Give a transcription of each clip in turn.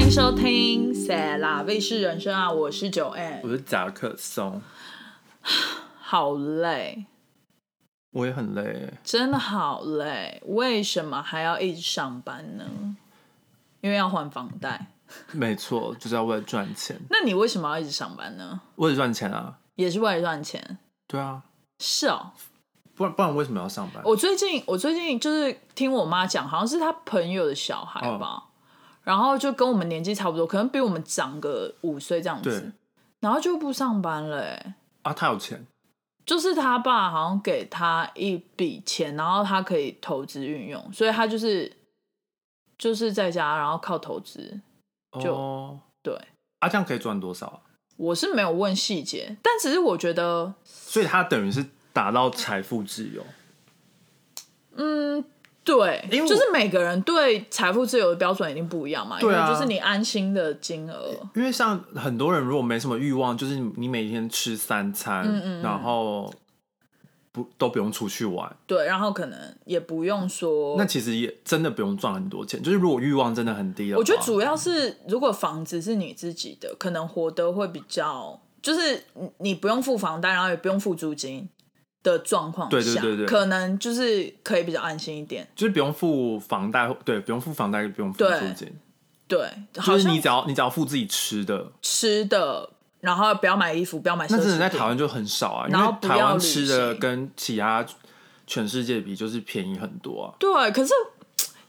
欢迎收听《塞拉卫视人生》啊，我是九 N，我是夹克松，好累，我也很累。真的好累，为什么还要一直上班呢？因为要还房贷。没错，就是要为了赚钱。那你为什么要一直上班呢？为了赚钱啊？也是为了赚钱。对啊，是哦。不然不然为什么要上班？我最近我最近就是听我妈讲，好像是她朋友的小孩吧，然后就跟我们年纪差不多，可能比我们长个五岁这样子，然后就不上班了。哎，啊，他有钱，就是他爸好像给他一笔钱，然后他可以投资运用，所以他就是就是在家，然后靠投资。就对，啊，这样可以赚多少啊？我是没有问细节，但只是我觉得，所以他等于是达到财富自由。嗯，对，因为就是每个人对财富自由的标准一定不一样嘛。对啊，就是你安心的金额。因为像很多人如果没什么欲望，就是你每天吃三餐，嗯嗯，然后。不都不用出去玩，对，然后可能也不用说，那其实也真的不用赚很多钱。就是如果欲望真的很低，我觉得主要是如果房子是你自己的，可能活得会比较，就是你不用付房贷，然后也不用付租金的状况对对对对，可能就是可以比较安心一点，就是不用付房贷，对，不用付房贷，不用付租金，对，就是你只要你只要付自己吃的吃的。然后不要买衣服，不要买。那真的在台湾就很少啊，然后台湾吃的跟其他全世界比就是便宜很多啊。对，可是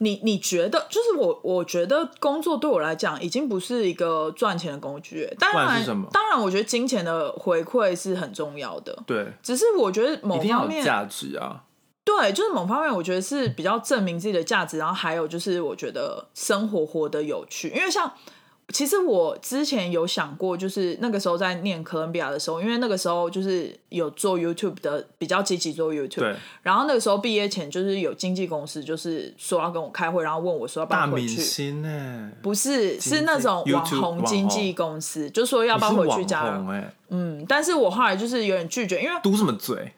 你你觉得，就是我我觉得工作对我来讲已经不是一个赚钱的工具。当然，当然，我觉得金钱的回馈是很重要的。对，只是我觉得某方面价值啊，对，就是某方面我觉得是比较证明自己的价值。然后还有就是我觉得生活活得有趣，因为像。其实我之前有想过，就是那个时候在念哥伦比亚的时候，因为那个时候就是有做 YouTube 的，比较积极做 YouTube。对。然后那个时候毕业前，就是有经纪公司就是说要跟我开会，然后问我说要不要回去。大明星呢？不是，是那种网红经纪公司，就说要不要回去加入。嗯，但是我后来就是有点拒绝，因为嘟什么嘴？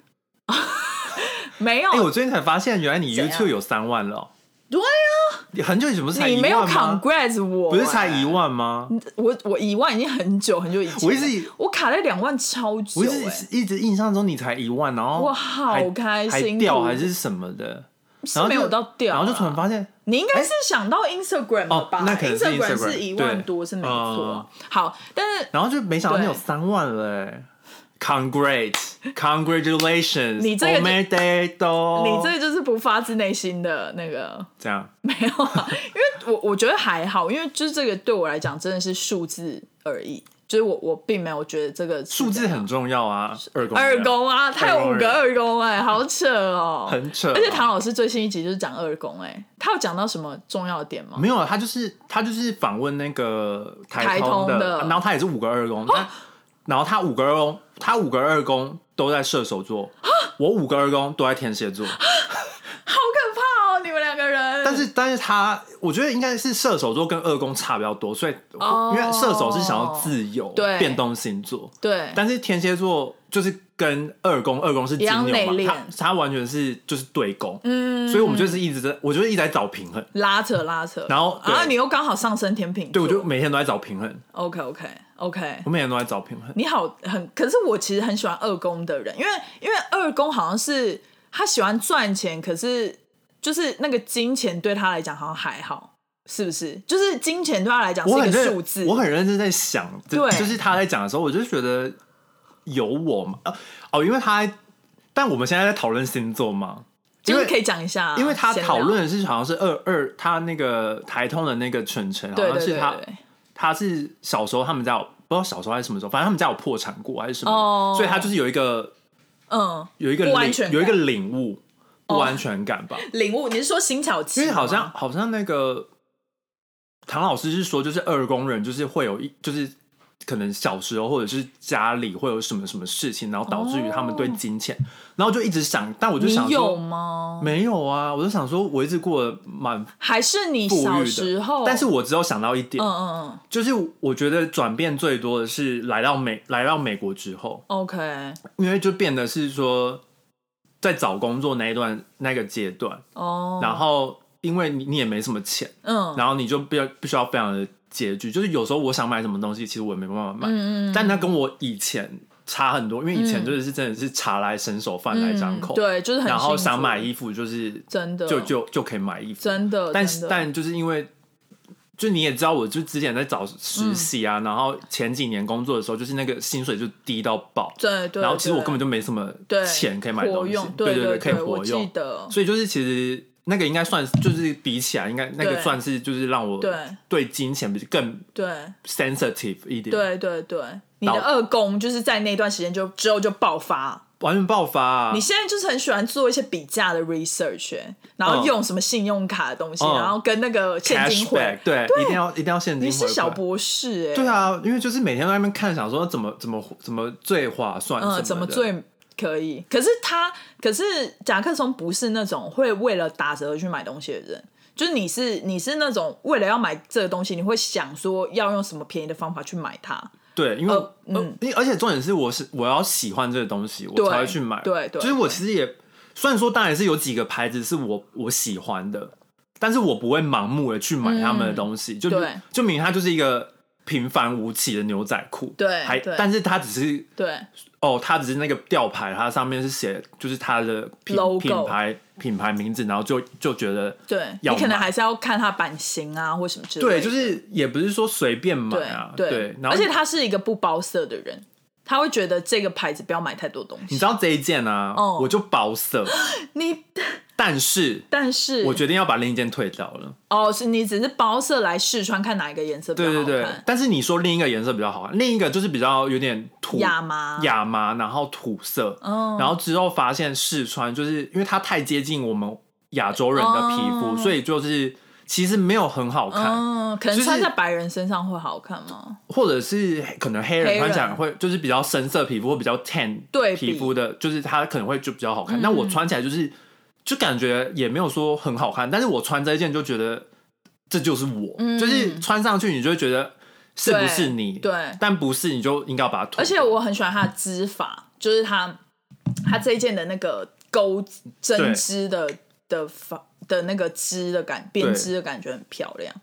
没有。哎，我最近才发现，原来你 YouTube 有三万了。对啊，你很久以前不是才你没有 congrats 我，不是才一万吗？我我一万已经很久很久以前，我一直我卡在两万超久，我一直一直印象中你才一万，然后我好开心，掉还是什么的，然后没有到掉，然后就突然发现你应该是想到 Instagram 吧？那可能 Instagram 是一万多是没错，好，但是然后就没想到你有三万了。Congrats, congratulations！你这个，你这个就是不发自内心的那个，这样。没有啊，因为我我觉得还好，因为就是这个对我来讲真的是数字而已，就是我我并没有觉得这个数字很重要啊，二宫二宫啊，他有五个二宫哎，好扯哦，很扯，而且唐老师最新一集就是讲二宫哎，他有讲到什么重要的点吗？没有啊，他就是他就是访问那个台通的，然后他也是五个二宫。然后他五个二宫，他五个二宫都在射手座，我五个二宫都在天蝎座，好可怕哦！你们两个人。但是，但是他，我觉得应该是射手座跟二宫差比较多，所以因为射手是想要自由、变动星座，对。但是天蝎座就是跟二宫，二宫是金牛嘛，他他完全是就是对宫，嗯。所以我们就是一直在，我就一直在找平衡，拉扯拉扯。然后，然后你又刚好上升天平，对，我就每天都在找平衡。OK OK。OK，我每天都在找平衡。你好，很可是我其实很喜欢二宫的人，因为因为二宫好像是他喜欢赚钱，可是就是那个金钱对他来讲好像还好，是不是？就是金钱对他来讲是一个数字。我很认真在想，对，就是他在讲的时候，我就觉得有我吗，哦，因为他，但我们现在在讨论星座嘛，就是可以讲一下，因为他讨论的是好像是二二，他那个台通的那个晨晨，好像是他。他是小时候他们家有不知道小时候还是什么时候，反正他们家有破产过还是什么，所以他就是有一个嗯有一个领有一个领悟不安全感吧。领悟你是说新巧期？因为好像好像那个唐老师是说，就是二宫人就是会有一就是。可能小时候或者是家里会有什么什么事情，然后导致于他们对金钱，然后就一直想，但我就想说，有吗？没有啊，我就想说，我一直过得蛮还是你小时候，但是我只有想到一点，嗯嗯嗯，就是我觉得转变最多的是来到美来到美国之后，OK，因为就变得是说在找工作那一段那个阶段哦，然后因为你你也没什么钱，嗯，然后你就不要必须要非常的拮据，就是有时候我想买什么东西，其实我也没办法买，嗯嗯，但那跟我以前差很多，因为以前就是真的是茶来伸手，饭来张口，对，就是很然后想买衣服就是真的。就就就可以买衣服，真的，但是但就是因为。就你也知道，我就之前在找实习啊，然后前几年工作的时候，就是那个薪水就低到爆，对对。然后其实我根本就没什么钱可以买东西，对对对，可以活用。所以就是其实那个应该算就是比起来，应该那个算是就是让我对对金钱比更对 sensitive 一点。对对对，你的二宫就是在那段时间就之后就爆发。完全爆发！你现在就是很喜欢做一些比价的 research，然后用什么信用卡的东西，然后跟那个现金回，对，一定要一定要现金。你是小博士哎？对啊，因为就是每天在那边看，想说怎么怎么怎么最划算，嗯，怎么最可以。可是他，可是甲克松不是那种会为了打折去买东西的人，就是你是你是那种为了要买这个东西，你会想说要用什么便宜的方法去买它。对，因为嗯，而且重点是，我是我要喜欢这个东西，我才会去买。对对，就是我其实也虽然说，当然是有几个牌子是我我喜欢的，但是我不会盲目的去买他们的东西。就就明明它就是一个平凡无奇的牛仔裤，对，还但是它只是对。哦，它只是那个吊牌，它上面是写就是它的品品牌品牌名字，然后就就觉得对，你可能还是要看它版型啊或什么之类。对，就是也不是说随便买啊，对。而且他是一个不包色的人，他会觉得这个牌子不要买太多东西。你知道这一件啊，我就包色。你。但是，但是我决定要把另一件退掉了。哦，是你只是包色来试穿，看哪一个颜色比较好看。对对对。但是你说另一个颜色比较好看，另一个就是比较有点土亚麻，亚麻，然后土色。嗯。然后之后发现试穿，就是因为它太接近我们亚洲人的皮肤，所以就是其实没有很好看。嗯，可能穿在白人身上会好看吗？或者是可能黑人穿起来会就是比较深色皮肤或比较 tan 对皮肤的，就是它可能会就比较好看。那我穿起来就是。就感觉也没有说很好看，但是我穿这一件就觉得这就是我，就是穿上去你就会觉得是不是你？对，但不是你就应该要把它脱。而且我很喜欢它的织法，就是它它这一件的那个钩针织的的法的那个织的感编织的感觉很漂亮。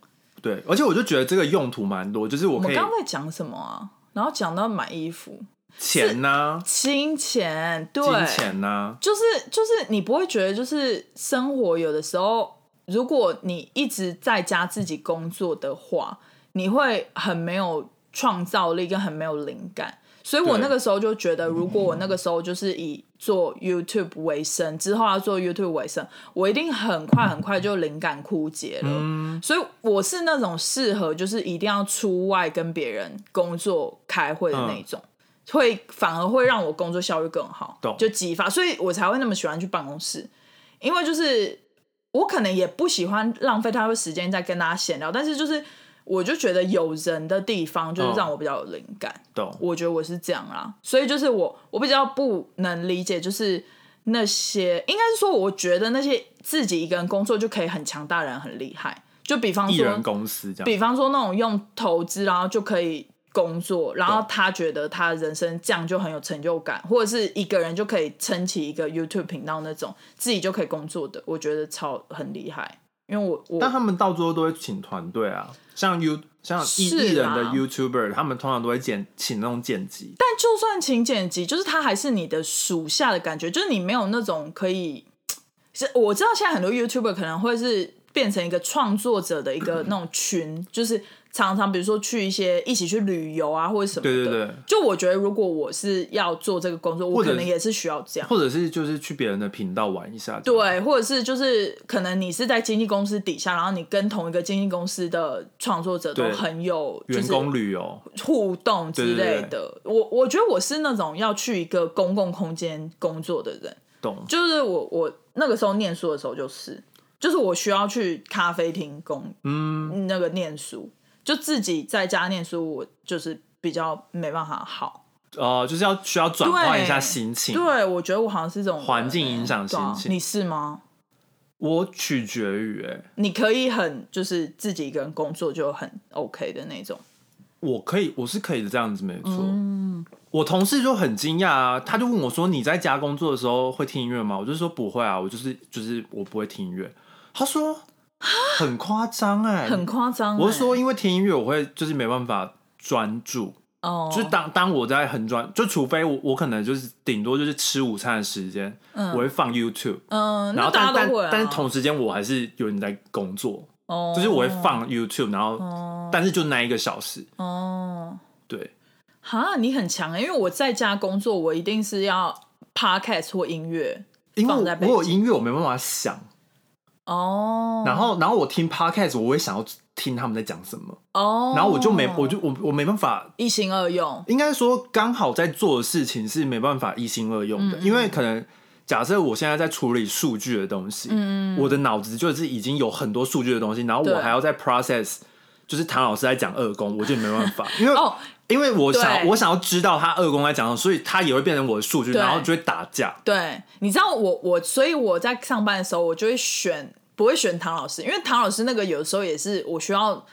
对，而且我就觉得这个用途蛮多，就是我我们刚刚在讲什么啊？然后讲到买衣服。钱呢？金钱，对，金钱呢？就是就是，你不会觉得，就是生活有的时候，如果你一直在家自己工作的话，你会很没有创造力，跟很没有灵感。所以我那个时候就觉得，如果我那个时候就是以做 YouTube 为生，之后要做 YouTube 为生，我一定很快很快就灵感枯竭了。所以我是那种适合就是一定要出外跟别人工作开会的那种。会反而会让我工作效率更好，就激发，所以我才会那么喜欢去办公室，因为就是我可能也不喜欢浪费太多时间在跟大家闲聊，但是就是我就觉得有人的地方就是让我比较有灵感，懂？我觉得我是这样啦，所以就是我我比较不能理解，就是那些应该是说，我觉得那些自己一个人工作就可以很强大的人很厉害，就比方说公司这样，比方说那种用投资然后就可以。工作，然后他觉得他人生这样就很有成就感，或者是一个人就可以撑起一个 YouTube 频道那种，自己就可以工作的，我觉得超很厉害。因为我，我但他们到最后都会请团队啊，像 You 像艺艺人的 YouTuber，他们通常都会剪请那种剪辑。但就算请剪辑，就是他还是你的属下的感觉，就是你没有那种可以。是我知道现在很多 YouTuber 可能会是变成一个创作者的一个 那种群，就是。常常比如说去一些一起去旅游啊，或者什么的。对对对。就我觉得，如果我是要做这个工作，我可能也是需要这样。或者是就是去别人的频道玩一下。对，或者是就是可能你是在经纪公司底下，然后你跟同一个经纪公司的创作者都很有员工旅游互动之类的。我我觉得我是那种要去一个公共空间工作的人。懂。就是我我那个时候念书的时候，就是就是我需要去咖啡厅工嗯那个念书。就自己在家念书，我就是比较没办法好。哦，就是要需要转换一下心情。对，我觉得我好像是这种环境影响心情。你是吗？我取决于哎，你可以很就是自己一个人工作就很 OK 的那种。我可以，我是可以这样子，没错。嗯，我同事就很惊讶啊，他就问我说：“你在家工作的时候会听音乐吗？”我就说：“不会啊，我就是就是我不会听音乐。”他说。很夸张哎，很夸张。我是说，因为听音乐，我会就是没办法专注。哦，就是当当我在很专，就除非我我可能就是顶多就是吃午餐的时间，我会放 YouTube，嗯，然后但但但是同时间我还是有人在工作，哦，就是我会放 YouTube，然后但是就那一个小时，哦，对，哈，你很强哎，因为我在家工作，我一定是要 Podcast 或音乐，因为我有音乐，我没办法想，哦，然后然后我听 Podcast，我会想要。听他们在讲什么。哦，然后我就没，我就我我没办法一心二用。应该说，刚好在做的事情是没办法一心二用的，因为可能假设我现在在处理数据的东西，嗯，我的脑子就是已经有很多数据的东西，然后我还要在 process，就是唐老师在讲二宫，我就没办法，因为哦，因为我想我想要知道他二宫在讲什么，所以他也会变成我的数据，然后就会打架。对，你知道我我，所以我在上班的时候，我就会选。不会选唐老师，因为唐老师那个有时候也是我需要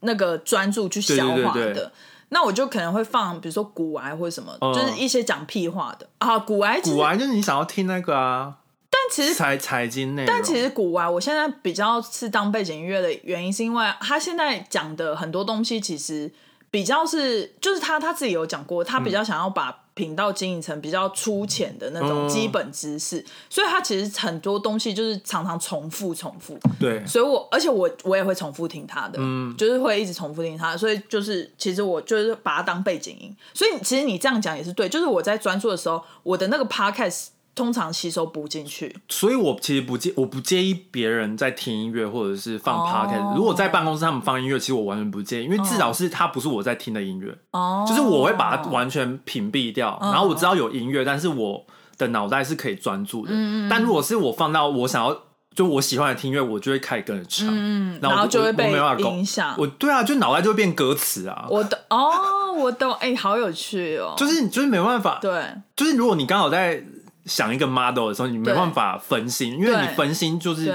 那个专注去消化的。那我就可能会放，比如说古玩或者什么，就是一些讲屁话的啊。古玩，古玩就是你想要听那个啊。但其实财财经内但其实古玩我现在比较是当背景音乐的原因，是因为他现在讲的很多东西其实比较是，就是他他自己有讲过，他比较想要把。频道经营层比较粗浅的那种基本知识，所以它其实很多东西就是常常重复重复。对，所以我而且我我也会重复听他的，嗯，就是会一直重复听他，所以就是其实我就是把它当背景音。所以其实你这样讲也是对，就是我在专注的时候，我的那个 podcast。通常吸收不进去，所以我其实不介我不介意别人在听音乐或者是放 podcast。如果在办公室他们放音乐，其实我完全不介意，因为至少是它不是我在听的音乐。哦，就是我会把它完全屏蔽掉，然后我知道有音乐，但是我的脑袋是可以专注的。嗯但如果是我放到我想要就我喜欢的听乐，我就会开始跟着唱，嗯，然后就会被影响。我对啊，就脑袋就会变歌词啊。我懂哦，我懂，哎，好有趣哦。就是就是没办法，对，就是如果你刚好在。想一个 model 的时候，你没办法分心，因为你分心就是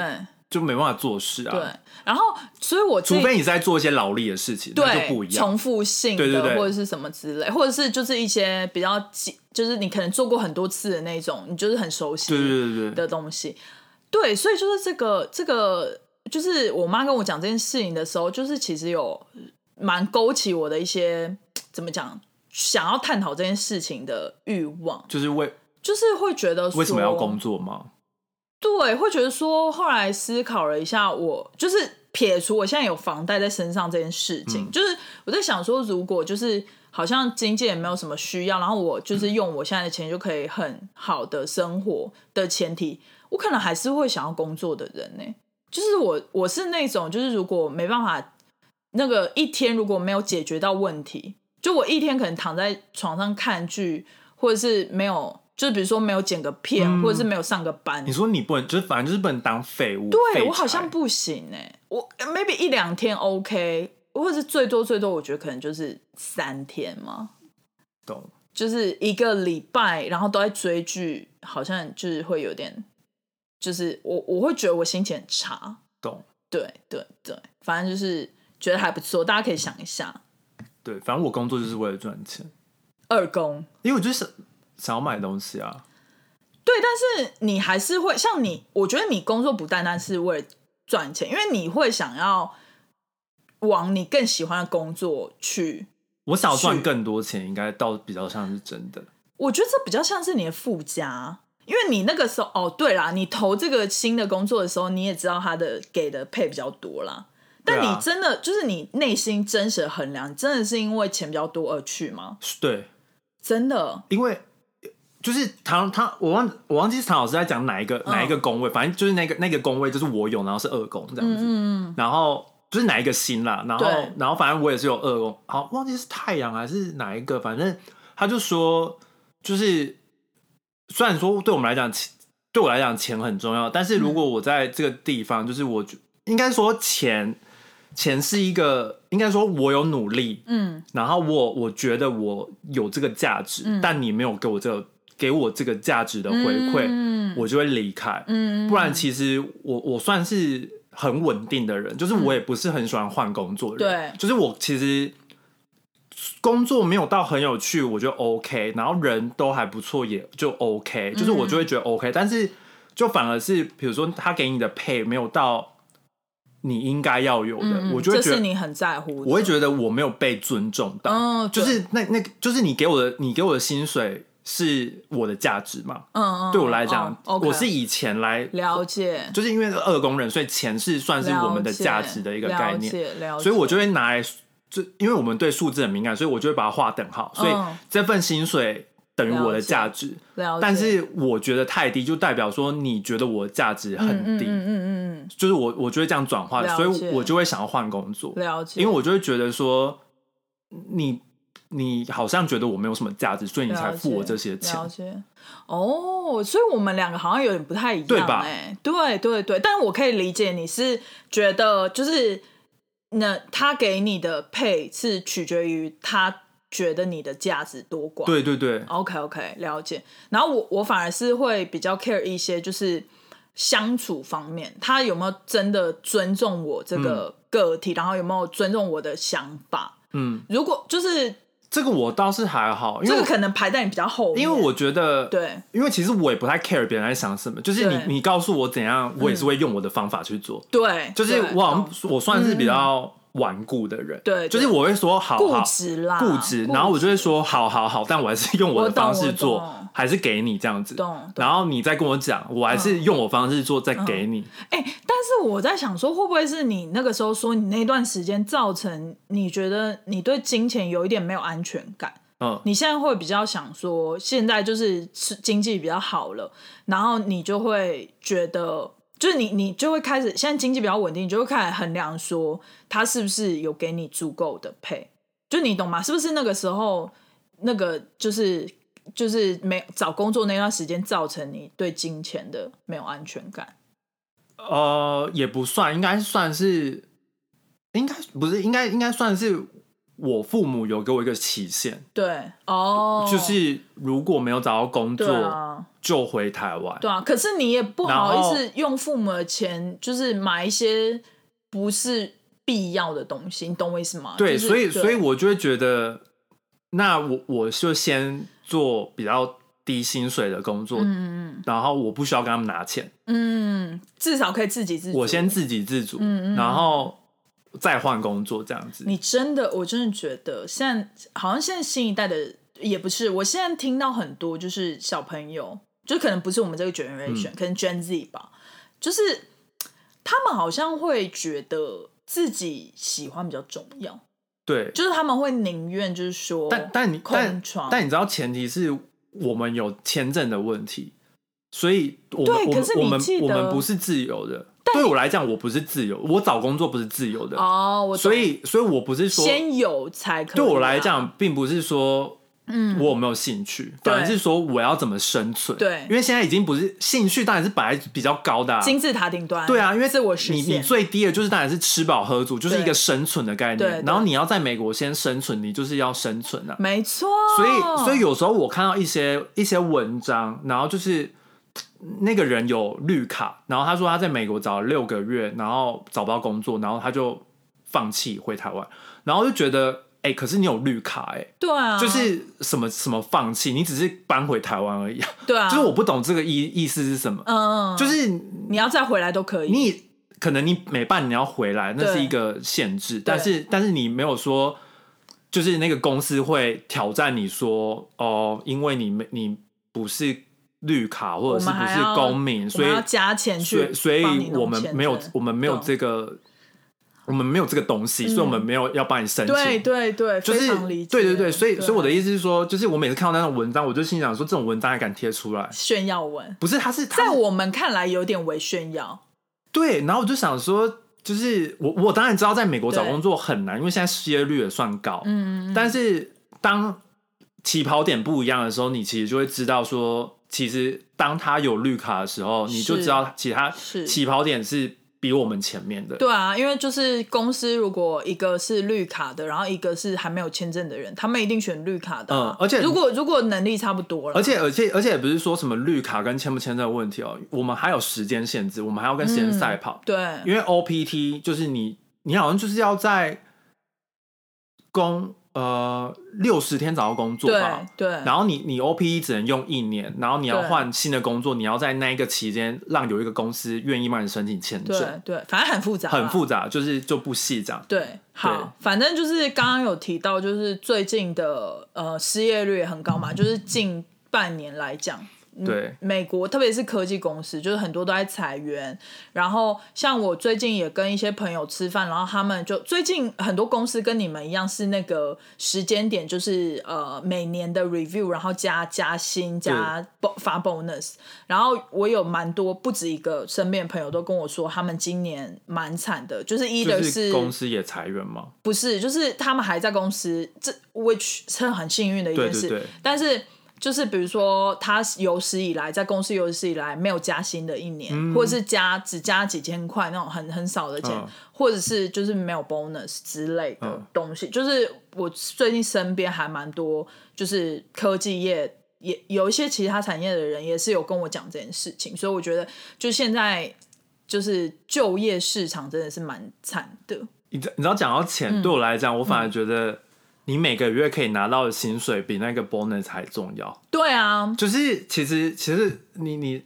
就没办法做事啊。对，然后所以我除非你在做一些劳力的事情，那就不一样，重复性的或者是什么之类，或者是就是一些比较就是你可能做过很多次的那种，你就是很熟悉对对对的东西。对，所以就是这个这个，就是我妈跟我讲这件事情的时候，就是其实有蛮勾起我的一些怎么讲，想要探讨这件事情的欲望，就是为。就是会觉得为什么要工作吗？对，会觉得说，后来思考了一下，我就是撇除我现在有房贷在身上这件事情，就是我在想说，如果就是好像经济也没有什么需要，然后我就是用我现在的钱就可以很好的生活的前提，我可能还是会想要工作的人呢。就是我我是那种，就是如果没办法那个一天如果没有解决到问题，就我一天可能躺在床上看剧，或者是没有。就是比如说没有剪个片，或者是没有上个班。你说你不能，就是反正就是不能当废物。对我好像不行哎，我 maybe 一两天 OK，或者是最多最多，我觉得可能就是三天嘛。懂。就是一个礼拜，然后都在追剧，好像就是会有点，就是我我会觉得我心情很差。懂。对对对，反正就是觉得还不错，大家可以想一下。对，反正我工作就是为了赚钱。二工，因为我就是。想要买东西啊，对，但是你还是会像你，我觉得你工作不单单是为了赚钱，因为你会想要往你更喜欢的工作去。我想要赚更多钱，应该倒比较像是真的。我觉得这比较像是你的附加，因为你那个时候哦，对啦，你投这个新的工作的时候，你也知道他的给的配比较多啦。但你真的就是你内心真实的衡量，真的是因为钱比较多而去吗？对，真的，因为。就是唐他，我忘我忘记是唐老师在讲哪一个哪一个宫位，反正就是那个那个宫位就是我有，然后是二宫这样子，然后就是哪一个星啦，然后然后反正我也是有二宫，好忘记是太阳还是哪一个，反正他就说，就是虽然说对我们来讲，对我来讲钱很重要，但是如果我在这个地方，就是我应该说钱钱是一个，应该说我有努力，嗯，然后我我觉得我有这个价值，但你没有给我这个。给我这个价值的回馈，我就会离开。不然，其实我我算是很稳定的人，就是我也不是很喜欢换工作的人。就是我其实工作没有到很有趣，我就 OK，然后人都还不错，也就 OK。就是我就会觉得 OK，但是就反而是比如说他给你的配没有到你应该要有的，我就会觉得你很在乎，我会觉得我没有被尊重到，嗯，就是那那，就是你给我的，你给我的薪水是我的价值嘛？嗯嗯，对我来讲，我是以钱来了解，就是因为二工人，所以钱是算是我们的价值的一个概念，所以我就会拿来，就因为我们对数字很敏感，所以我就会把它划等号，所以这份薪水。等于我的价值，但是我觉得太低，就代表说你觉得我的价值很低，嗯嗯嗯。就是我我就会这样转化，所以我就会想要换工作，了解，因为我就会觉得说你你好像觉得我没有什么价值，所以你才付我这些钱，哦，所以我们两个好像有点不太一样，对吧？哎，对对对，但我可以理解你是觉得就是那他给你的配是取决于他。觉得你的价值多广？对对对，OK OK，了解。然后我我反而是会比较 care 一些，就是相处方面，他有没有真的尊重我这个个体，然后有没有尊重我的想法？嗯，如果就是这个，我倒是还好，因为这个可能排在你比较后，因为我觉得对，因为其实我也不太 care 别人在想什么，就是你你告诉我怎样，我也是会用我的方法去做。对，就是我好像我算是比较。顽固的人，对，就是我会说好，固执啦，固执，然后我就会说好好好，但我还是用我的方式做，还是给你这样子，然后你再跟我讲，我还是用我方式做，再给你。哎，但是我在想说，会不会是你那个时候说你那段时间造成你觉得你对金钱有一点没有安全感？嗯，你现在会比较想说，现在就是是经济比较好了，然后你就会觉得。就是你，你就会开始现在经济比较稳定，你就会开始衡量说他是不是有给你足够的配，就你懂吗？是不是那个时候那个就是就是没找工作那段时间造成你对金钱的没有安全感？呃，也不算，应该算是，应该不是，应该应该算是我父母有给我一个期限，对，哦，就是如果没有找到工作。就回台湾，对啊，可是你也不好意思用父母的钱，就是买一些不是必要的东西，你懂我意思吗？对，所以所以我就会觉得，那我我就先做比较低薪水的工作，嗯嗯，然后我不需要跟他们拿钱，嗯，至少可以自给自足，我先自给自足，嗯嗯，然后再换工作这样子。你真的，我真的觉得现在好像现在新一代的也不是，我现在听到很多就是小朋友。就可能不是我们这个 generation，可能 Gen Z 吧，就是他们好像会觉得自己喜欢比较重要，对，就是他们会宁愿就是说，但但你但但你知道前提是我们有签证的问题，所以我们我们我们我们不是自由的，对我来讲我不是自由，我找工作不是自由的哦，所以所以我不是说先有才可，对我来讲并不是说。嗯，我有没有兴趣？反而是说我要怎么生存？对，因为现在已经不是兴趣，当然是本来比较高的金字塔顶端。对啊，因为是我你你最低的就是当然是吃饱喝足，就是一个生存的概念。然后你要在美国先生存，你就是要生存啊。没错。所以所以有时候我看到一些一些文章，然后就是那个人有绿卡，然后他说他在美国找了六个月，然后找不到工作，然后他就放弃回台湾，然后就觉得。哎，可是你有绿卡哎，对啊，就是什么什么放弃，你只是搬回台湾而已啊，对啊，就是我不懂这个意意思是什么，嗯，就是你要再回来都可以，你可能你每半年要回来，那是一个限制，但是但是你没有说，就是那个公司会挑战你说，哦，因为你没你不是绿卡或者是不是公民，所以要加钱去，所以我们没有我们没有这个。我们没有这个东西，所以我们没有要帮你申请。对对对，就是对对对，所以所以我的意思是说，就是我每次看到那种文章，我就心想说，这种文章还敢贴出来？炫耀文？不是，他是在我们看来有点为炫耀。对，然后我就想说，就是我我当然知道，在美国找工作很难，因为现在失业率也算高。嗯嗯。但是当起跑点不一样的时候，你其实就会知道说，其实当他有绿卡的时候，你就知道其他起跑点是。比我们前面的，对啊，因为就是公司如果一个是绿卡的，然后一个是还没有签证的人，他们一定选绿卡的。嗯，而且如果如果能力差不多了，而且而且而且也不是说什么绿卡跟签不签证的问题哦，我们还有时间限制，我们还要跟时间赛跑。对，因为 OPT 就是你你好像就是要在工呃六十天找到工作吧，对，然后你你 OPE 只能用一年，然后你要换新的工作，你要在那一个期间让有一个公司愿意帮你申请签证，对，反正很复杂，很复杂，就是就不细讲。对，好，反正就是刚刚有提到，就是最近的呃失业率也很高嘛，就是近半年来讲。对，美国特别是科技公司，就是很多都在裁员。然后像我最近也跟一些朋友吃饭，然后他们就最近很多公司跟你们一样是那个时间点，就是呃每年的 review，然后加加薪加发 bonus。然后我有蛮多不止一个身边朋友都跟我说，他们今年蛮惨的，就是一的是公司也裁员吗？不是，就是他们还在公司，这 which 是很幸运的一件事，但是。就是比如说，他有史以来在公司有史以来没有加薪的一年，或者是加只加几千块那种很很少的钱，或者是就是没有 bonus 之类的东西。就是我最近身边还蛮多，就是科技业也有一些其他产业的人也是有跟我讲这件事情，所以我觉得就现在就是就业市场真的是蛮惨的。你你知道讲到钱，对我来讲，我反而觉得。你每个月可以拿到的薪水比那个 bonus 还重要。对啊，就是其实其实你你，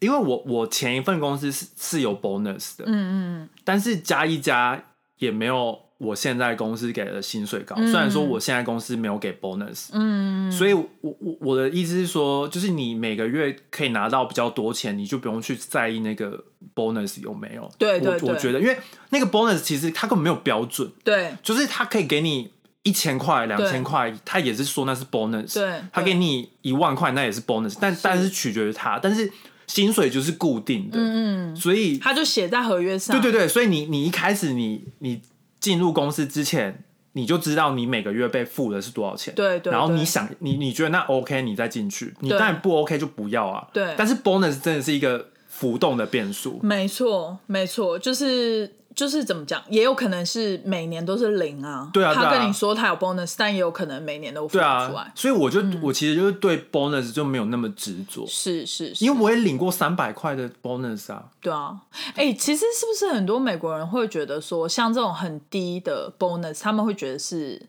因为我我前一份公司是是有 bonus 的，嗯嗯，但是加一加也没有我现在公司给的薪水高。虽然说我现在公司没有给 bonus，嗯，所以我我我的意思是说，就是你每个月可以拿到比较多钱，你就不用去在意那个 bonus 有没有。对对对，我觉得因为那个 bonus 其实它根本没有标准，对，就是它可以给你。一千块、两千块，他也是说那是 bonus。对，他给你一万块，那也是 bonus。但但是取决于他，但是薪水就是固定的。嗯所以他就写在合约上。对对对，所以你你一开始你你进入公司之前，你就知道你每个月被付的是多少钱。对对。然后你想你你觉得那 OK，你再进去。你当然不 OK 就不要啊。对。但是 bonus 真的是一个浮动的变数。没错，没错，就是。就是怎么讲，也有可能是每年都是零啊。对啊，他跟你说他有 bonus，但也有可能每年都付不出来。所以我就我其实就是对 bonus 就没有那么执着。是是，因为我也领过三百块的 bonus 啊。对啊，哎，其实是不是很多美国人会觉得说，像这种很低的 bonus，他们会觉得是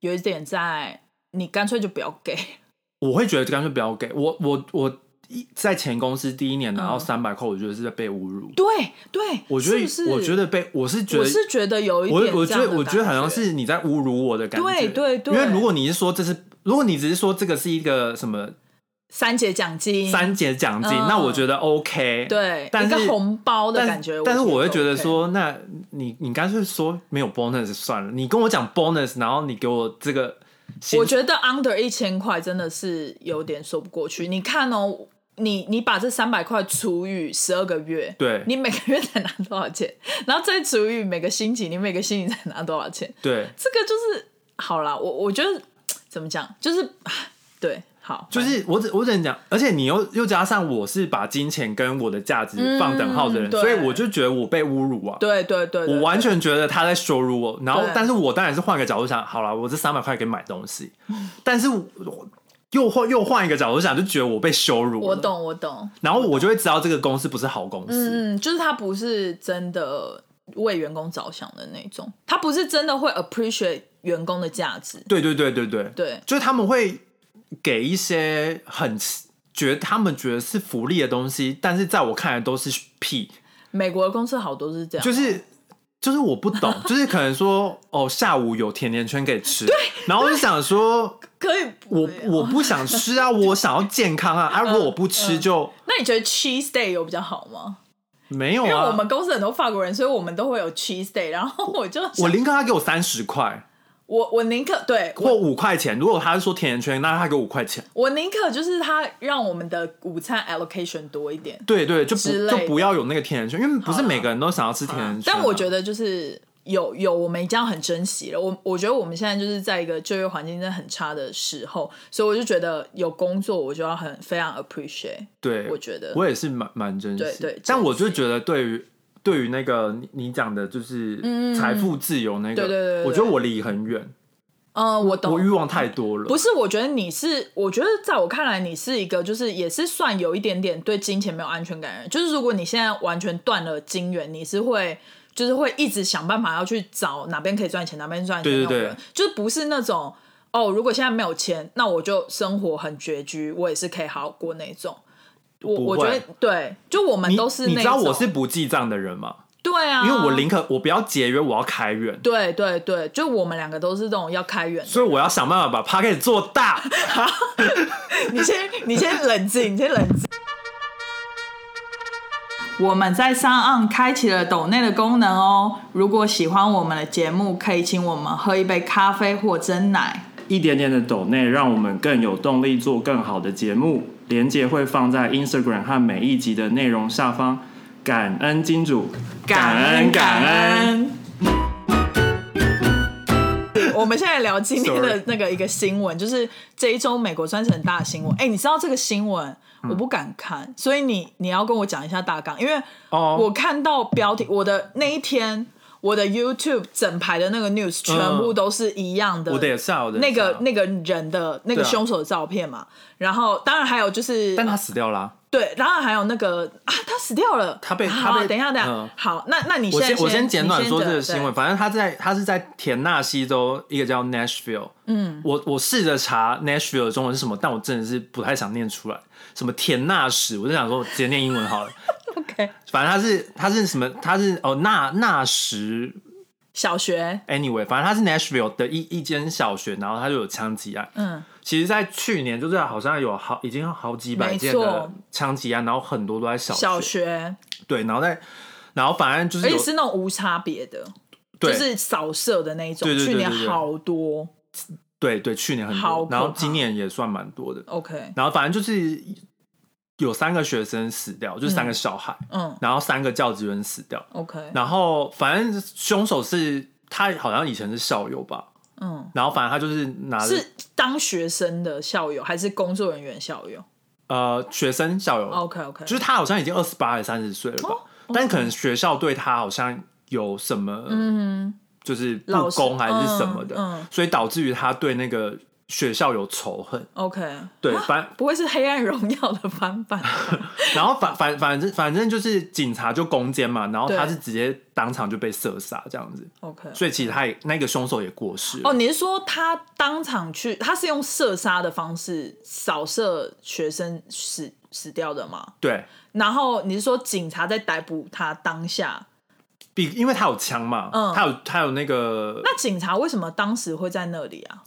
有一点在你干脆就不要给。我会觉得干脆不要给我我我。在前公司第一年拿到三百块，我觉得是在被侮辱。对对，我觉得我觉得被我是觉得我是觉得有一点，我我觉得我觉得好像是你在侮辱我的感觉。对对对，因为如果你是说这是，如果你只是说这个是一个什么三节奖金，三节奖金，那我觉得 OK。对，一个红包的感觉。但是我会觉得说，那你你干脆说没有 bonus 算了，你跟我讲 bonus，然后你给我这个，我觉得 under 一千块真的是有点说不过去。你看哦。你你把这三百块除以十二个月，对，你每个月才拿多少钱？然后再除以每个星期，你每个星期才拿多少钱？对，这个就是好了。我我觉得怎么讲，就是对，好，就是我只我只能讲，而且你又又加上我是把金钱跟我的价值放等号的人，所以我就觉得我被侮辱啊！对对对，我完全觉得他在羞辱我。然后，但是我当然是换个角度想，好了，我这三百块可以买东西，但是我。又换又换一个角度想，就觉得我被羞辱。我懂，我懂。然后我就会知道这个公司不是好公司。嗯，就是他不是真的为员工着想的那种，他不是真的会 appreciate 员工的价值。对对对对对对，就是他们会给一些很觉得他们觉得是福利的东西，但是在我看来都是屁。美国的公司好多是这样，就是就是我不懂，就是可能说哦，下午有甜甜圈可以吃，对，然后我就想说。可以，我我不想吃啊，我想要健康啊，啊，如果我不吃就……那你觉得 cheese day 有比较好吗？没有啊，因为我们公司很多法国人，所以我们都会有 cheese day。然后我就我林哥他给我三十块，我我宁可对或五块钱。如果他是说甜甜圈，那他给五块钱。我宁可就是他让我们的午餐 allocation 多一点。对对，就不就不要有那个甜甜圈，因为不是每个人都想要吃甜甜圈。但我觉得就是。有有，我们已经很珍惜了。我我觉得我们现在就是在一个就业环境真的很差的时候，所以我就觉得有工作，我就要很非常 appreciate。对，我觉得我也是蛮蛮珍惜。对对，但我就觉得对于对于那个你讲的，就是财富自由那个，对对对，我觉得我离很远。嗯，我懂。我欲望太多了。不是，我觉得你是，我觉得在我看来，你是一个就是也是算有一点点对金钱没有安全感的人。就是如果你现在完全断了金源，你是会。就是会一直想办法要去找哪边可以赚钱，哪边赚钱那种人，就是不是那种哦，如果现在没有钱，那我就生活很拮据，我也是可以好好过那种。我我觉得对，就我们都是你知道我是不记账的人吗？对啊，因为我宁可我不要节约，我要开源。对对对，就我们两个都是这种要开源，所以我要想办法把 p a c k e t 做大。你先你先冷静，你先冷静。我们在上岸开启了抖内的功能哦。如果喜欢我们的节目，可以请我们喝一杯咖啡或蒸奶。一点点的抖内，让我们更有动力做更好的节目。连接会放在 Instagram 和每一集的内容下方。感恩金主，感恩感恩。我们现在聊今天的那个一个新闻，就是这一周美国算是很大的新闻。哎，你知道这个新闻？我不敢看，所以你你要跟我讲一下大纲，因为我看到标题，我的那一天。我的 YouTube 整排的那个 news 全部都是一样的，那个那个人的那个凶手的照片嘛，然后当然还有就是，但他死掉了。对，然后还有那个啊，他死掉了，他被他被等一下等一下，好，那那你先我先简短说这个新闻，反正他在他是在田纳西州一个叫 Nashville，嗯，我我试着查 Nashville 的中文是什么，但我真的是不太想念出来，什么田纳什，我就想说直接念英文好了。OK，反正他是他是什么？他是哦纳纳什小学。Anyway，反正他是 Nashville 的一一间小学，然后他就有枪击案。嗯，其实，在去年就是好像有好已经好几百件的枪击案，然后很多都在小小学。对，然后在然后反正就是而且是那种无差别的，就是扫射的那种。去年好多。对对，去年很多，然后今年也算蛮多的。OK，然后反正就是。有三个学生死掉，就是三个小孩，嗯，然后三个教职员死掉，OK，然后反正凶手是他，好像以前是校友吧，嗯，然后反正他就是拿是当学生的校友还是工作人员校友？呃，学生校友，OK OK，就是他好像已经二十八还是三十岁了吧，但可能学校对他好像有什么，嗯，就是不公还是什么的，嗯。所以导致于他对那个。学校有仇恨，OK，对，反不会是《黑暗荣耀》的翻版。然后反反反正反正就是警察就攻坚嘛，然后他是直接当场就被射杀这样子，OK。所以其实他也那个凶手也过世。哦，你是说他当场去，他是用射杀的方式扫射学生死死掉的吗？对。然后你是说警察在逮捕他当下，比因为他有枪嘛，嗯，他有他有那个。那警察为什么当时会在那里啊？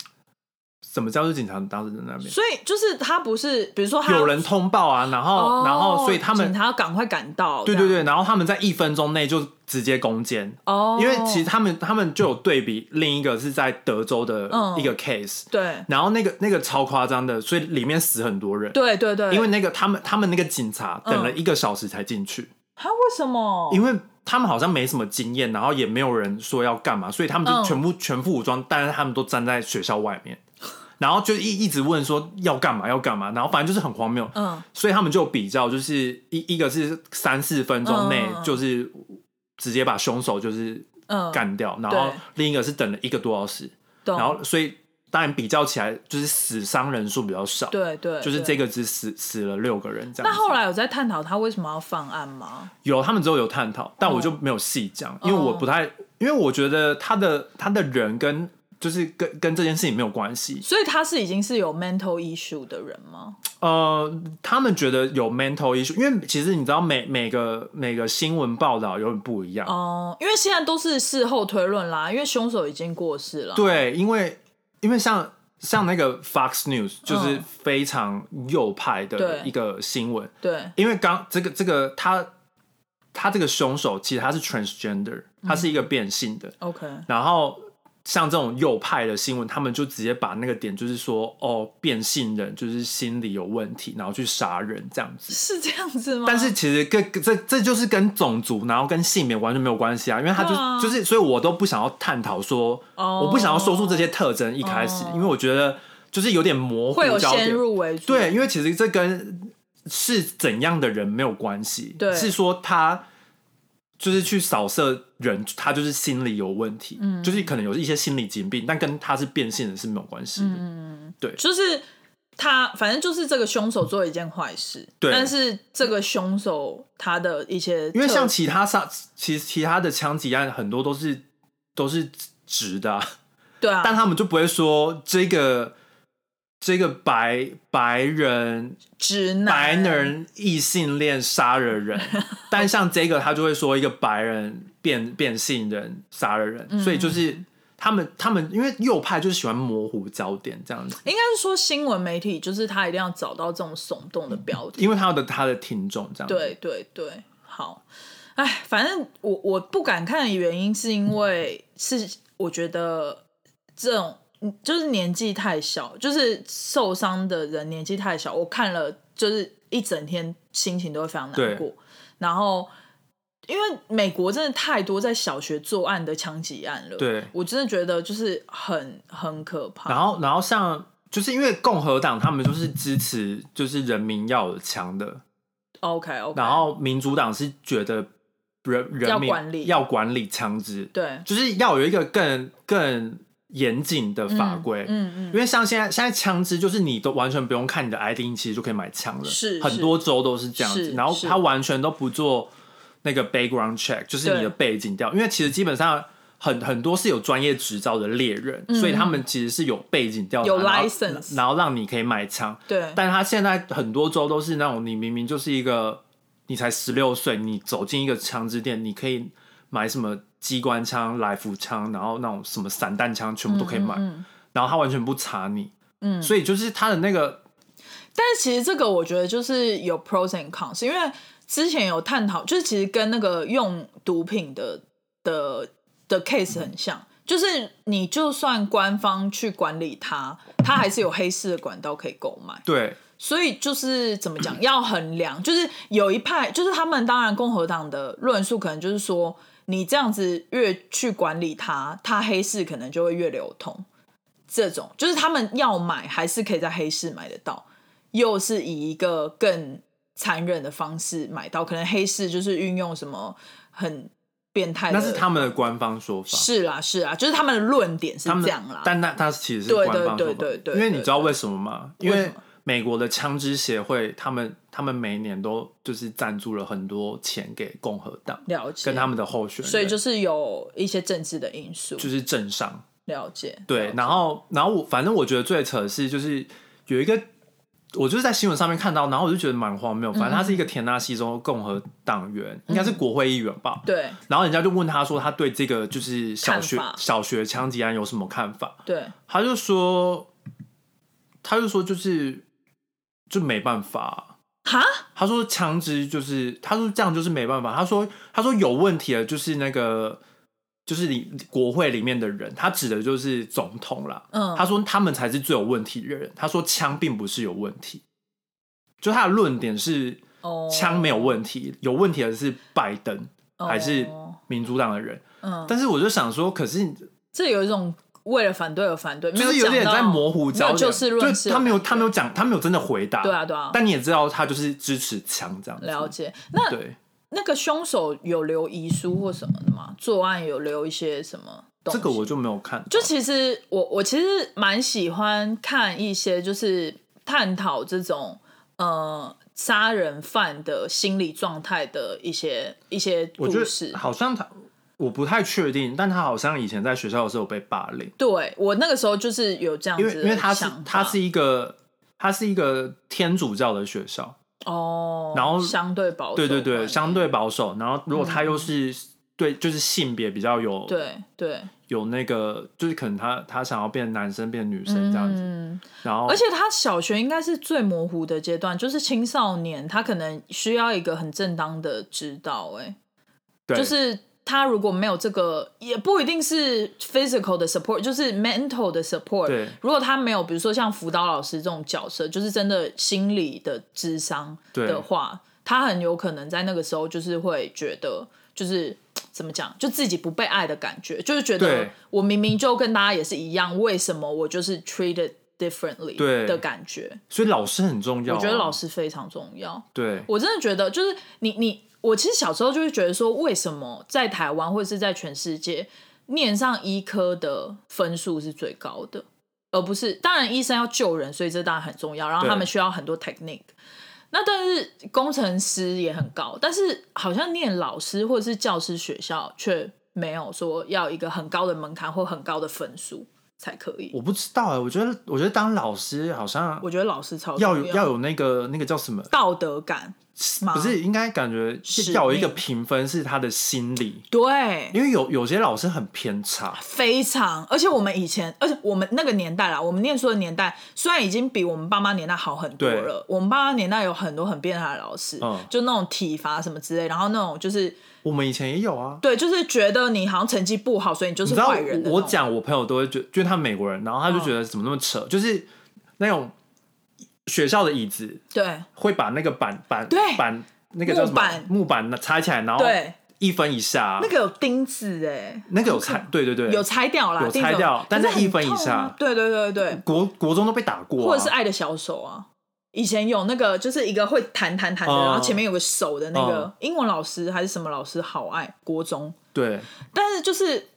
怎么叫做警察当时在那边？所以就是他不是，比如说有人通报啊，然后然后所以他们警察要赶快赶到，对对对，然后他们在一分钟内就直接攻坚。哦，因为其实他们他们就有对比另一个是在德州的一个 case，对，然后那个那个超夸张的，所以里面死很多人，对对对，因为那个他们他们那个警察等了一个小时才进去，他为什么？因为他们好像没什么经验，然后也没有人说要干嘛，所以他们就全部全副武装，但是他们都站在学校外面。然后就一一直问说要干嘛要干嘛，然后反正就是很荒谬，嗯，所以他们就比较，就是一一个是三四分钟内就是直接把凶手就是干掉，然后另一个是等了一个多小时，然后所以当然比较起来就是死伤人数比较少，对对，就是这个只死死了六个人这样。那后来有在探讨他为什么要犯案吗？有，他们之后有探讨，但我就没有细讲，因为我不太，因为我觉得他的他的人跟。就是跟跟这件事情没有关系，所以他是已经是有 mental issue 的人吗？呃，他们觉得有 mental issue，因为其实你知道每每个每个新闻报道有点不一样哦，因为现在都是事后推论啦，因为凶手已经过世了。对，因为因为像像那个 Fox News 就是非常右派的一个新闻，对，因为刚这个这个他他这个凶手其实他是 transgender，他是一个变性的，OK，然后。像这种右派的新闻，他们就直接把那个点，就是说，哦，变性人就是心理有问题，然后去杀人这样子，是这样子吗？但是其实跟这这就是跟种族，然后跟性别完全没有关系啊，因为他就就是，所以我都不想要探讨说，我不想要说出这些特征一开始，因为我觉得就是有点模糊，会有先入为主。对，因为其实这跟是怎样的人没有关系，对，是说他。就是去扫射人，他就是心理有问题，嗯。就是可能有一些心理疾病，但跟他是变性人是没有关系的。嗯，对，就是他反正就是这个凶手做了一件坏事，对。但是这个凶手他的一些因为像其他杀，其实其他的枪击案很多都是都是直的啊、对啊，但他们就不会说这个这个白白人直男。白人异性恋杀了人，但像这个他就会说一个白人变变性人杀了人，嗯。所以就是他们他们因为右派就是喜欢模糊焦点这样子，应该是说新闻媒体就是他一定要找到这种耸动的标题，因为他的他的听众这样。子，对对对，好，哎，反正我我不敢看的原因是因为是我觉得这种嗯就是年纪太小，就是受伤的人年纪太小，我看了就是一整天心情都会非常难过，然后。因为美国真的太多在小学作案的枪击案了，对我真的觉得就是很很可怕。然后然后像就是因为共和党他们就是支持就是人民要有枪的，OK OK，然后民主党是觉得人人民要管理要管理枪支，对，就是要有一个更更严谨的法规。嗯嗯，因为像现在现在枪支，就是你都完全不用看你的 ID，其实就可以买枪了。是很多州都是这样子，然后他完全都不做那个 background check，就是你的背景调。因为其实基本上很很多是有专业执照的猎人，所以他们其实是有背景调有 license 然后让你可以买枪。对，但他现在很多州都是那种，你明明就是一个，你才十六岁，你走进一个枪支店，你可以买什么机关枪、来福枪，然后那种什么散弹枪，全部都可以买，嗯然后他完全不查你，嗯，所以就是他的那个，但是其实这个我觉得就是有 pros and cons，因为之前有探讨，就是其实跟那个用毒品的的的 case 很像，就是你就算官方去管理它，它还是有黑市的管道可以购买。对。所以就是怎么讲，要衡量，就是有一派，就是他们当然共和党的论述可能就是说，你这样子越去管理它，它黑市可能就会越流通。这种就是他们要买，还是可以在黑市买得到，又是以一个更残忍的方式买到，可能黑市就是运用什么很变态，那是他们的官方说法，是啦是啦，就是他们的论点是这样啦。但那他其实是官方说法，对对对对因为你知道为什么吗？因为美国的枪支协会，他们他们每年都就是赞助了很多钱给共和党了解，跟他们的候选人，所以就是有一些政治的因素，就是政商。了解。对然后然后我反正我觉得最扯的是，就是有一个我就是在新闻上面看到，然后我就觉得蛮荒谬。反正他是一个田纳西州共和党员，应该是国会议员吧。对然后人家就问他说，他对这个就是小学小学枪击案有什么看法？对，他就说，他就说就是就没办法。哈，他说枪支就是，他说这样就是没办法。他说他说有问题的，就是那个就是你国会里面的人，他指的就是总统啦。嗯他说他们才是最有问题的人。他说枪并不是有问题，就他的论点是哦，枪没有问题，有问题的是拜登还是哦民主党的人。嗯，但是我就想说，可是这有一种为了反对而反对，没就是有点在模糊焦点，就是论事他没有他没有讲，他没有真的回答。对啊对啊，但你也知道，他就是支持枪这样子。了解。那对，那个凶手有留遗书或什么的吗？作案有留一些什么？这个我就没有看。就其实我我其实蛮喜欢看一些就是探讨这种呃杀人犯的心理状态的一些一些我觉故事得。好像他，我不太确定，但他好像以前在学校的时候有被霸凌，对我那个时候就是有这样子因为他是想他是一个他是一个天主教的学校，哦，然后相对保守对对对，相对保守。然后如果他又是、对，就是性别比较有对对，有那个，就是可能他他想要变男生变女生这样子，嗯，然后而且他小学应该是最模糊的阶段，就是青少年，他可能需要一个很正当的指导、哎，对。就是他如果没有这个，也不一定是 physical 的 support，就是 mental 的 support。对如果他没有，比如说像辅导老师这种角色，就是真的心理的智商的话，他很有可能在那个时候就是会觉得，就是怎么讲，就自己不被爱的感觉，就是觉得我明明就跟大家也是一样，为什么我就是 treated differently 对的感觉？所以老师很重要啊、我觉得老师非常重要。对我真的觉得，就是你你我其实小时候就会觉得说，为什么在台湾或者是在全世界念上医科的分数是最高的？而不是当然医生要救人，所以这当然很重要。然后他们需要很多 technique。那但是工程师也很高，但是好像念老师或者是教师学校却没有说要一个很高的门槛或很高的分数才可以。我不知道哎，我觉得我觉得当老师好像，我觉得老师超要有要有那个那个叫什么道德感。不是应该感觉要有一个评分是他的心理。对，因为有有些老师很偏差，非常，而且我们以前，而且我们那个年代啦，我们念书的年代虽然已经比我们爸妈年代好很多了，我们爸妈年代有很多很变态的老师，就那种体罚什么之类，然后那种就是我们以前也有啊，对，就是觉得你好像成绩不好，所以你就是坏人。我讲我朋友都会觉，就是他美国人，然后他就觉得怎么那么扯，就是那种。学校的椅子，对，会把那个板板板那个叫什么？木板。拆起来，然后一分以下，那个有钉子哎，那个有拆，对对对，有拆掉啦，有拆掉，但是一分以下，对对对对，国国中都被打过，或者是爱的小手啊，以前有那个就是一个会弹弹弹的，然后前面有个手的那个英文老师还是什么老师，好爱国中，对，但是就是。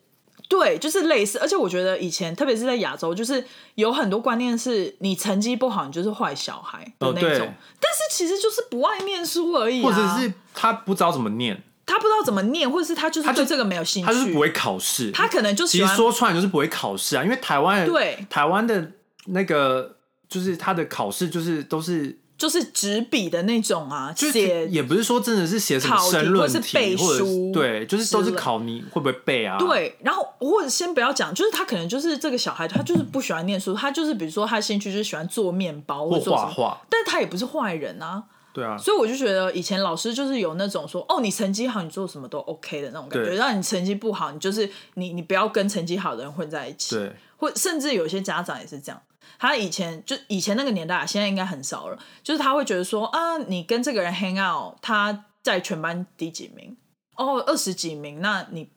对，就是类似，而且我觉得以前，特别是在亚洲，就是有很多观念是你成绩不好，你就是坏小孩的那种。但是其实就是不爱念书而已，或者是他不知道怎么念，他不知道怎么念，或者是他就是对这个没有兴趣，他就是不会考试，他可能就其实说出来就是不会考试啊，因为台湾对台湾的那个就是他的考试就是都是。就是纸笔的那种啊，写也不是说真的是写什么申论题，或者对，就是都是考你会不会背啊？对，然后或者先不要讲，就是他可能就是这个小孩，他就是不喜欢念书，他就是比如说他兴趣就是喜欢做面包或画画，但他也不是坏人啊。对啊，所以我就觉得以前老师就是有那种说，哦，你成绩好，你做什么都 OK 的那种感觉，让你成绩不好，你就是你你不要跟成绩好的人混在一起。对，或甚至有些家长也是这样。他以前就以前那个年代，现在应该很少了。就是他会觉得说啊，你跟这个人 hang out，他在全班第几名？哦，二十几名，那你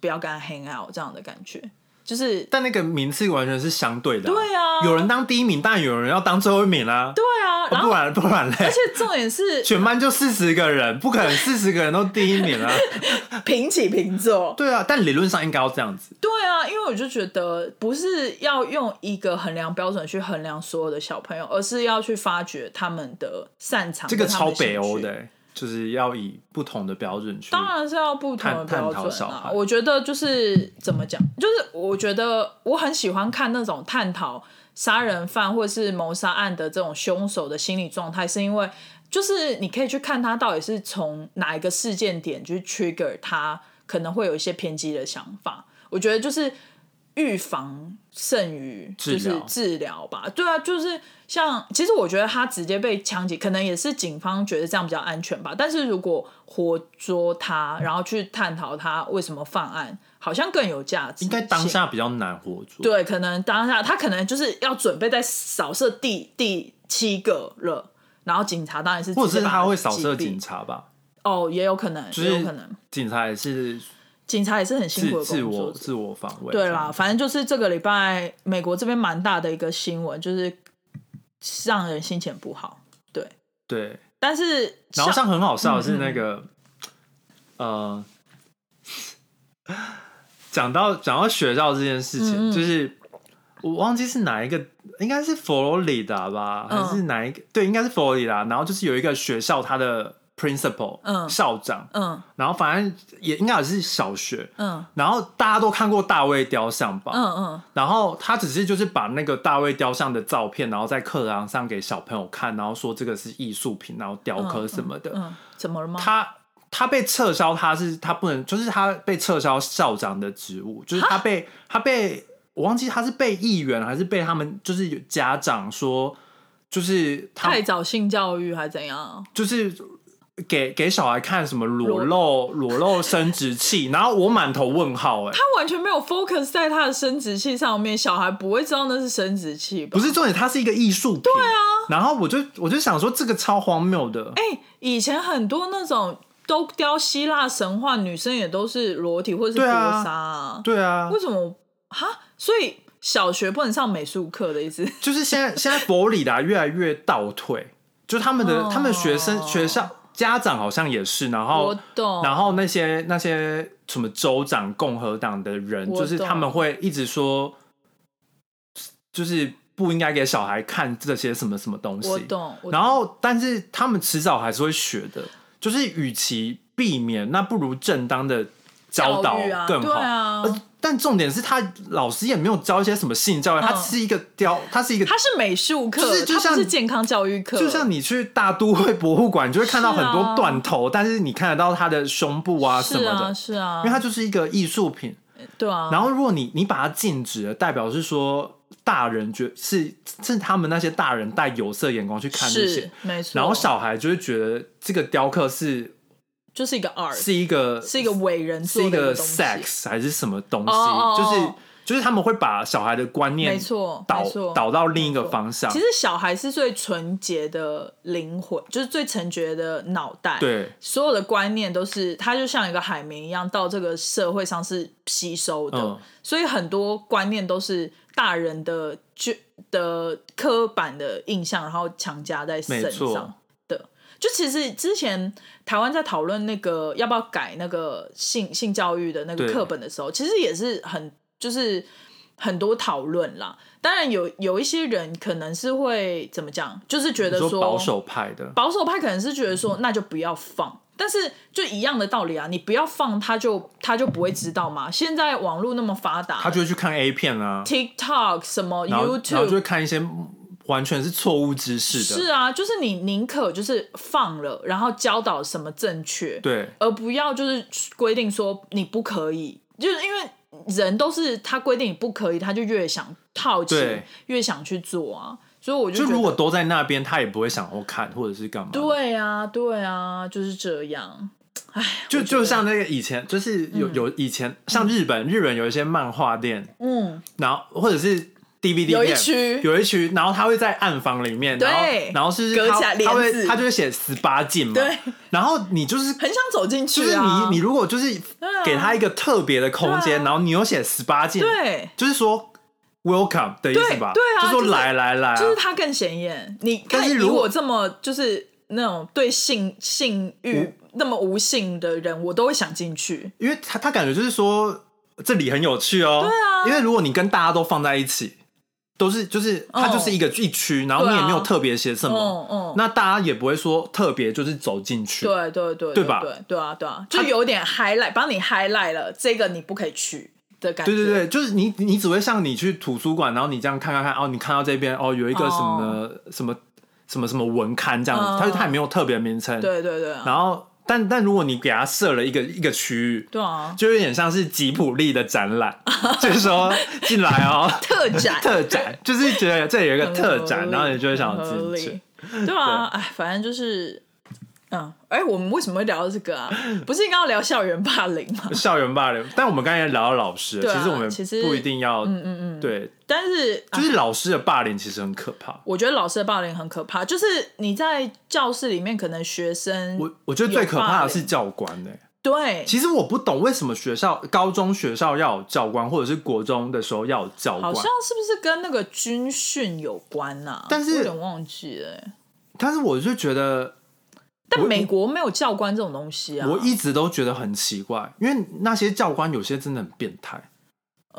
不要跟他 hang out，这样的感觉。就是，但那个名次完全是相对的。对啊，有人当第一名，但有人要当最后一名啊。对啊，不然不然嘞。而且重点是，全班就四十个人，不可能四十个人都第一名啊，平起平坐。对啊，但理论上应该要这样子。对啊，因为我就觉得不是要用一个衡量标准去衡量所有的小朋友，而是要去发掘他们的擅长。这个超北欧的。就是要以不同的标准去，当然是要不同的标准啊。我觉得就是怎么讲，就是我觉得我很喜欢看那种探讨杀人犯或是谋杀案的这种凶手的心理状态，是因为就是你可以去看他到底是从哪一个事件点去 trigger 他可能会有一些偏激的想法。我觉得就是预防胜于就是治疗吧。对啊，就是。像其实我觉得他直接被枪击，可能也是警方觉得这样比较安全吧。但是如果活捉他，然后去探讨他为什么犯案，好像更有价值。应该当下比较难活捉。对，可能当下他可能就是要准备在扫射第第七个了，然后警察当然是或者是他会扫射警察吧？哦，也有可能，也有可能。警察也是，警察也是很辛苦的自我自我防卫。对啦，反正就是这个礼拜美国这边蛮大的一个新闻，就是。让人心情不好，对对，但是然后像很好笑的是那个，呃，讲到讲到学校这件事情，就是我忘记是哪一个，应该是佛罗里达吧，还是哪一个？对，应该是佛罗里达。然后就是有一个学校，它的。principal，嗯，校长，嗯，然后反正也应该也是小学，嗯，然后大家都看过大卫雕像吧，嗯嗯，然后他只是就是把那个大卫雕像的照片，然后在课堂上给小朋友看，然后说这个是艺术品，然后雕刻什么的，嗯，怎么了吗？他他被撤销，他是他不能，就是他被撤销校长的职务，就是他被他被我忘记他是被议员还是被他们就是有家长说，就是太早性教育还怎样，就是。给给小孩看什么裸露裸露生殖器，然后我满头问号哎，他完全没有 focus 在他的生殖器上面，小孩不会知道那是生殖器吧？不是重点，它是一个艺术品。对啊，然后我就我就想说这个超荒谬的。哎，以前很多那种都雕希腊神话，女生也都是裸体或者是薄纱啊，对啊，为什么哈？所以小学不能上美术课的意思？就是现在现在佛里达越来越倒退，就他们的他们学生学校。家长好像也是，然后，然后那些那些什么州长、共和党的人，就是他们会一直说，就是不应该给小孩看这些什么什么东西。我懂。然后，但是他们迟早还是会学的，就是与其避免，那不如正当的教导更好。但重点是他老师也没有教一些什么性教育，他是一个雕，他是一个，他是美术课，就是就像是健康教育课，就像你去大都会博物馆，你就会看到很多断头，但是你看得到他的胸部啊什么的，是啊，因为它就是一个艺术品，对啊。然后如果你你把它禁止了，代表是说大人觉是是他们那些大人带有色眼光去看这些，没错。然后小孩就会觉得这个雕刻是。就是一个 art，是一个是一个伟人，是一个 sex 还是什么东西？就是就是他们会把小孩的观念没错导导到另一个方向。其实小孩是最纯洁的灵魂，就是最纯洁的脑袋。对，所有的观念都是他就像一个海绵一样到这个社会上是吸收的，所以很多观念都是大人的就的刻板的印象，然后强加在身上。就其实之前台湾在讨论那个要不要改那个性性教育的那个课本的时候，其实也是很就是很多讨论啦。当然有有一些人可能是会怎么讲，就是觉得说保守派的保守派可能是觉得说那就不要放，但是就一样的道理啊，你不要放他就他就不会知道嘛。现在网络那么发达，他就会去看 A 片啊，TikTok 什么 YouTube，然后就会看一些。完全是错误知识的，是啊，就是你宁可就是放了，然后教导什么正确，对，而不要就是规定说你不可以，就是因为人都是他规定你不可以，他就越想套钱，越想去做啊，所以我就如果都在那边，他也不会想要看或者是干嘛。对啊，对啊，就是这样。哎，就就像那个以前，就是有有以前像日本，日本有一些漫画店，嗯，然后或者是。DVD 有一区，有一区，然后他会在暗房里面，然后然后是他他会他就会写十八禁嘛，对，然后你就是很想走进去，就是你你如果就是给他一个特别的空间，然后你又写十八禁，对，就是说 welcome 的意思吧，对啊，就说来来来，就是他更显眼。你但是如果这么就是那种对性性欲那么无性的人，我都会想进去，因为他他感觉就是说这里很有趣哦，对啊，因为如果你跟大家都放在一起。都是就是它就是一个一区，然后你也没有特别写什么，那大家也不会说特别就是走进去，对对对，对吧？对对啊对啊，就有点 highlight，帮你 highlight 了这个你不可以去的感觉。对对对，就是你你只会像你去图书馆，然后你这样看看看，哦，你看到这边哦有一个什么什么什么什么文刊这样子，它它也没有特别名称，对对对，然后。但但如果你给他设了一个一个区域，对啊，就有点像是吉普力的展览，就是说进来哦，特展。特展，就是觉得这有一个特展，然后你就会想进去，对啊，哎，反正就是。嗯，哎，我们为什么会聊到这个啊？不是应该要聊校园霸凌吗？校园霸凌，但我们刚才聊到老师，其实我们其实不一定要，嗯嗯嗯，对。但是就是老师的霸凌其实很可怕。我觉得老师的霸凌很可怕，就是你在教室里面，可能学生，我我觉得最可怕的是教官呢。对，其实我不懂为什么学校高中学校要有教官，或者是国中的时候要有教官，好像是不是跟那个军训有关呐？但是有点忘记了。但是我就觉得。但美国没有教官这种东西啊！我一直都觉得很奇怪，因为那些教官有些真的很变态。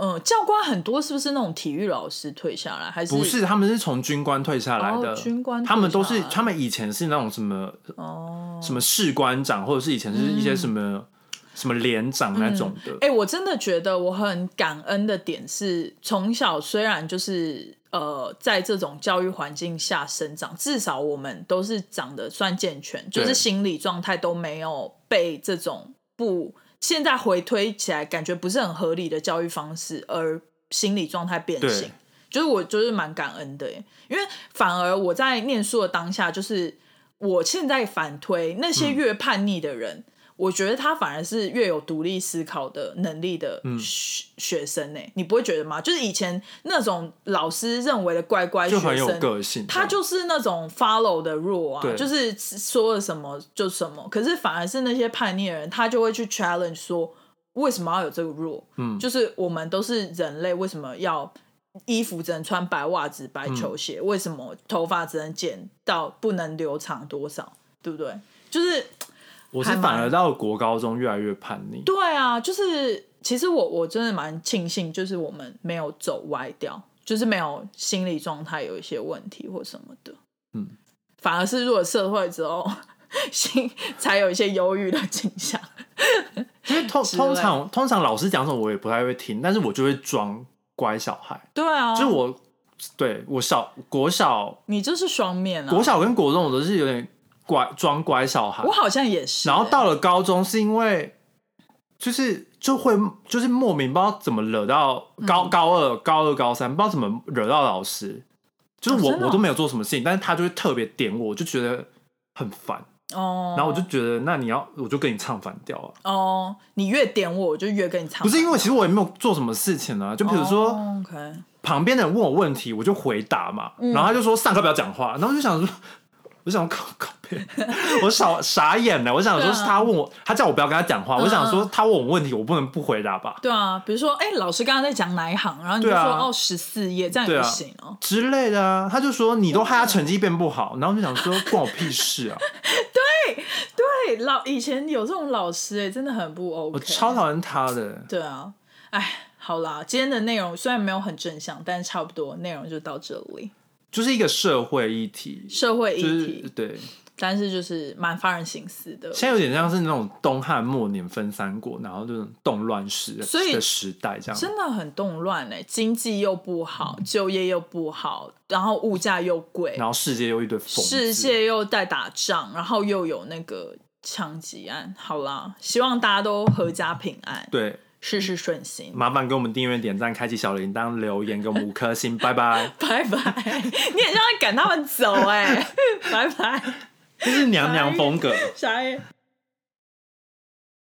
嗯，教官很多是不是那种体育老师退下来，还是不是？他们是从军官退下来的。军官，他们都是他们以前是那种什么哦，什么士官长，或者是以前是一些什么什么连长那种的。哎，我真的觉得我很感恩的点是，从小虽然就是。呃，在这种教育环境下生长，至少我们都是长得算健全，就是心理状态都没有被这种不现在回推起来感觉不是很合理的教育方式而心理状态变形。就是我就是蛮感恩的，因为反而我在念书的当下，就是我现在反推那些越叛逆的人。我觉得他反而是越有独立思考的能力的学学生呢，你不会觉得吗？就是以前那种老师认为的乖乖学生，个性，他就是那种 follow 的弱啊，就是说了什么就什么。可是反而是那些叛逆的人，他就会去 challenge 说，为什么要有这个弱？嗯，就是我们都是人类，为什么要衣服只能穿白袜子、白球鞋？为什么头发只能剪到不能留长多少？对不对？就是。我是反而到国高中越来越叛逆。对啊，就是其实我我真的蛮庆幸，就是我们没有走歪掉。就是没有心理状态有一些问题或什么的。嗯，反而是入了社会之后，心才有一些忧郁的倾向。因为通通常通常老师讲什么我也不太会听，但是我就会装乖小孩。对啊，就是我对我小国小，你就是双面啊。国小跟国中我都是有点乖装乖小孩，我好像也是。然后到了高中是因为就是就会就是莫名不知道怎么惹到高高二高二高三不知道怎么惹到老师，就是我我都没有做什么事情，但是他就会特别点我，我就觉得很烦。哦，然后我就觉得，那你要，我就跟你唱反调啊。哦，你越点我，我就越跟你唱。不是因为其实我也没有做什么事情啊，就比如说，旁边的人问我问题，我就回答嘛。然后他就说上课不要讲话，然后我就想说。我想考考别，我傻傻眼了。我想说，是他问我，他叫我不要跟他讲话。我想说，他问我问题，我不能不回答吧？对啊，比如说，哎，老师刚刚在讲哪一行，然后你就说哦，十四页，这样也不行哦之类的啊。他就说你都害他成绩变不好，然后就想说关我屁事啊。对对，老以前有这种老师，哎，真的很不 OK，我超讨厌他的。对啊，哎，好啦，今天的内容虽然没有很正向，但是差不多内容就到这里。就是一个社会议题，社会议题对，但是就是蛮发人深思的。现在有点像是那种东汉末年分三国，然后这种动乱时的时代，这样真的很动乱嘞，经济又不好，就业又不好，然后物价又贵，然后世界又一堆世界又在打仗，然后又有那个枪击案。好啦，希望大家都阖家平安。对。事事顺心，麻烦给我们订阅、点赞、开启小铃铛、留言，给我们五颗星，拜拜，拜拜。你很像在赶他们走哎，拜拜。这是娘娘风格。啥耶？